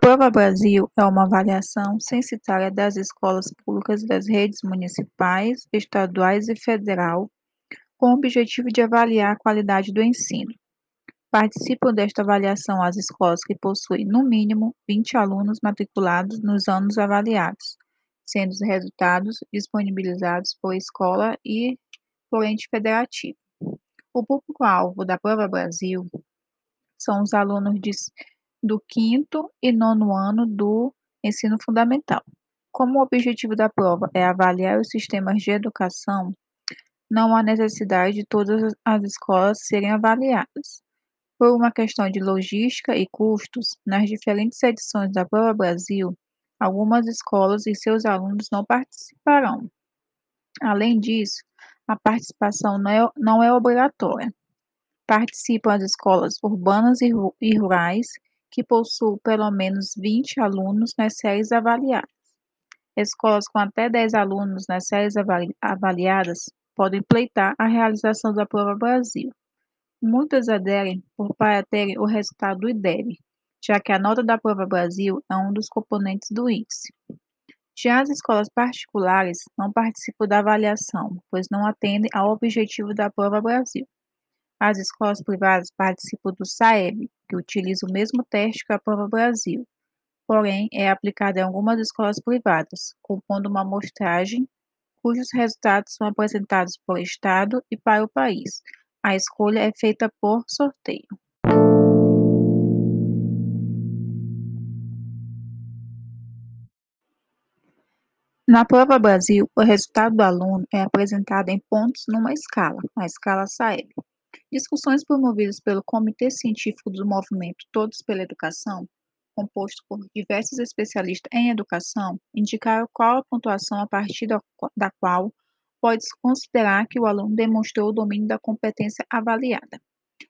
Prova Brasil é uma avaliação censitária das escolas públicas das redes municipais, estaduais e federal, com o objetivo de avaliar a qualidade do ensino. Participam desta avaliação as escolas que possuem, no mínimo, 20 alunos matriculados nos anos avaliados, sendo os resultados disponibilizados por escola e por ente federativo. O público-alvo da Prova Brasil são os alunos de, do quinto e nono ano do ensino fundamental. Como o objetivo da prova é avaliar os sistemas de educação, não há necessidade de todas as escolas serem avaliadas. Por uma questão de logística e custos, nas diferentes edições da Prova Brasil, algumas escolas e seus alunos não participarão. Além disso, a participação não é, não é obrigatória. Participam as escolas urbanas e, e rurais que possuem pelo menos 20 alunos nas séries avaliadas. Escolas com até 10 alunos nas séries avaliadas podem pleitar a realização da Prova Brasil. Muitas aderem por para terem o resultado do IDEB, já que a nota da Prova Brasil é um dos componentes do índice. Já as escolas particulares não participam da avaliação, pois não atendem ao objetivo da Prova Brasil. As escolas privadas participam do SAEB, que utiliza o mesmo teste que a Prova Brasil, porém é aplicado em algumas escolas privadas, compondo uma amostragem cujos resultados são apresentados por Estado e para o país, a escolha é feita por sorteio. Na Prova Brasil, o resultado do aluno é apresentado em pontos numa escala, a escala SAEB. Discussões promovidas pelo Comitê Científico do Movimento Todos pela Educação, composto por diversos especialistas em educação, indicaram qual a pontuação a partir da qual pode-se considerar que o aluno demonstrou o domínio da competência avaliada.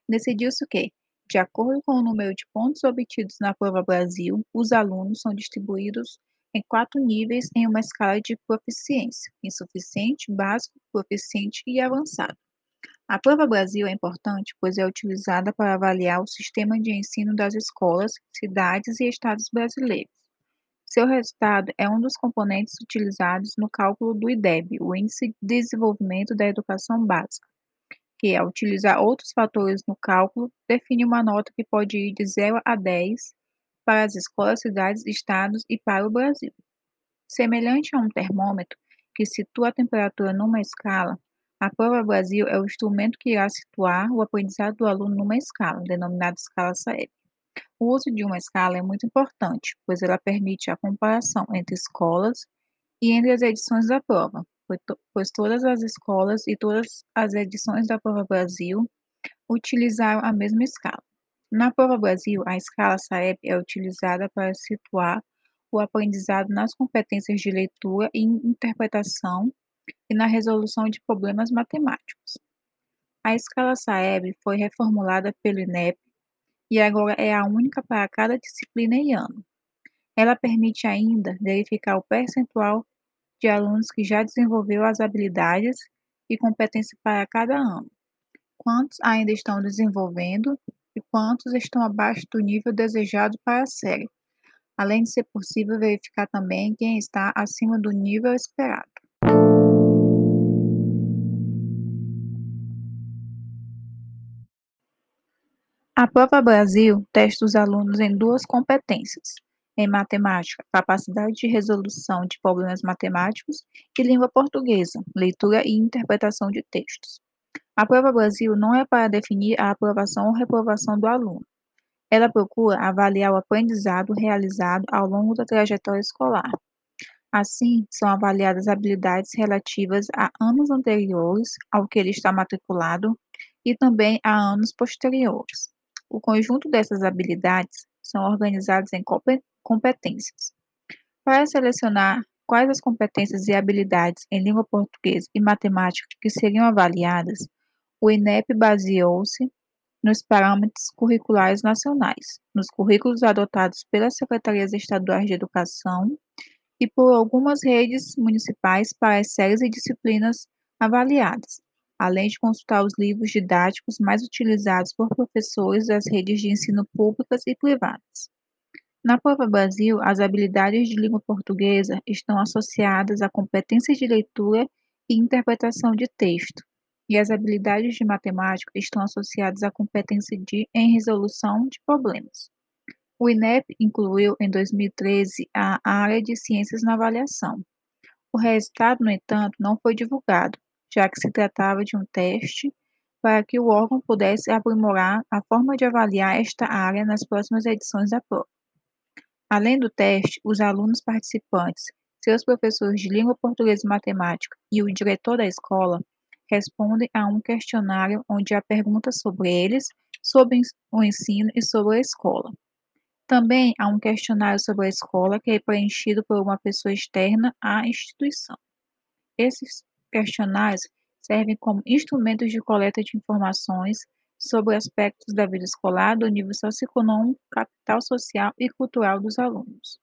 Decidiu-se que, de acordo com o número de pontos obtidos na Prova Brasil, os alunos são distribuídos em quatro níveis em uma escala de proficiência: insuficiente, básico, proficiente e avançado. A Prova Brasil é importante, pois é utilizada para avaliar o sistema de ensino das escolas, cidades e estados brasileiros. Seu resultado é um dos componentes utilizados no cálculo do IDEB, o Índice de Desenvolvimento da Educação Básica, que, ao utilizar outros fatores no cálculo, define uma nota que pode ir de 0 a 10 para as escolas, cidades, estados e para o Brasil. Semelhante a um termômetro que situa a temperatura numa escala, a Prova Brasil é o instrumento que irá situar o aprendizado do aluno numa escala, denominada escala SAEB. O uso de uma escala é muito importante, pois ela permite a comparação entre escolas e entre as edições da prova, pois todas as escolas e todas as edições da Prova Brasil utilizaram a mesma escala. Na Prova Brasil, a escala SAEB é utilizada para situar o aprendizado nas competências de leitura e interpretação e na resolução de problemas matemáticos. A escala SAEB foi reformulada pelo INEP e agora é a única para cada disciplina e ano. Ela permite ainda verificar o percentual de alunos que já desenvolveu as habilidades e competências para cada ano, quantos ainda estão desenvolvendo e quantos estão abaixo do nível desejado para a série, além de ser possível verificar também quem está acima do nível esperado. A Prova Brasil testa os alunos em duas competências: em matemática, capacidade de resolução de problemas matemáticos, e língua portuguesa, leitura e interpretação de textos. A Prova Brasil não é para definir a aprovação ou reprovação do aluno. Ela procura avaliar o aprendizado realizado ao longo da trajetória escolar. Assim, são avaliadas habilidades relativas a anos anteriores ao que ele está matriculado e também a anos posteriores. O conjunto dessas habilidades são organizadas em competências. Para selecionar quais as competências e habilidades em língua portuguesa e matemática que seriam avaliadas, o INEP baseou-se nos parâmetros curriculares nacionais, nos currículos adotados pelas secretarias estaduais de educação e por algumas redes municipais para as séries e disciplinas avaliadas, além de consultar os livros didáticos mais utilizados por professores das redes de ensino públicas e privadas. Na Prova Brasil, as habilidades de língua portuguesa estão associadas a competências de leitura e interpretação de texto, e as habilidades de matemática estão associadas à competência de em resolução de problemas. O INEP incluiu em 2013 a área de ciências na avaliação. O resultado, no entanto, não foi divulgado, já que se tratava de um teste para que o órgão pudesse aprimorar a forma de avaliar esta área nas próximas edições da prova. Além do teste, os alunos participantes, seus professores de língua portuguesa e matemática e o diretor da escola respondem a um questionário onde há perguntas sobre eles, sobre o ensino e sobre a escola. Também há um questionário sobre a escola que é preenchido por uma pessoa externa à instituição. Esses questionários servem como instrumentos de coleta de informações sobre aspectos da vida escolar do nível socioeconômico, capital social e cultural dos alunos.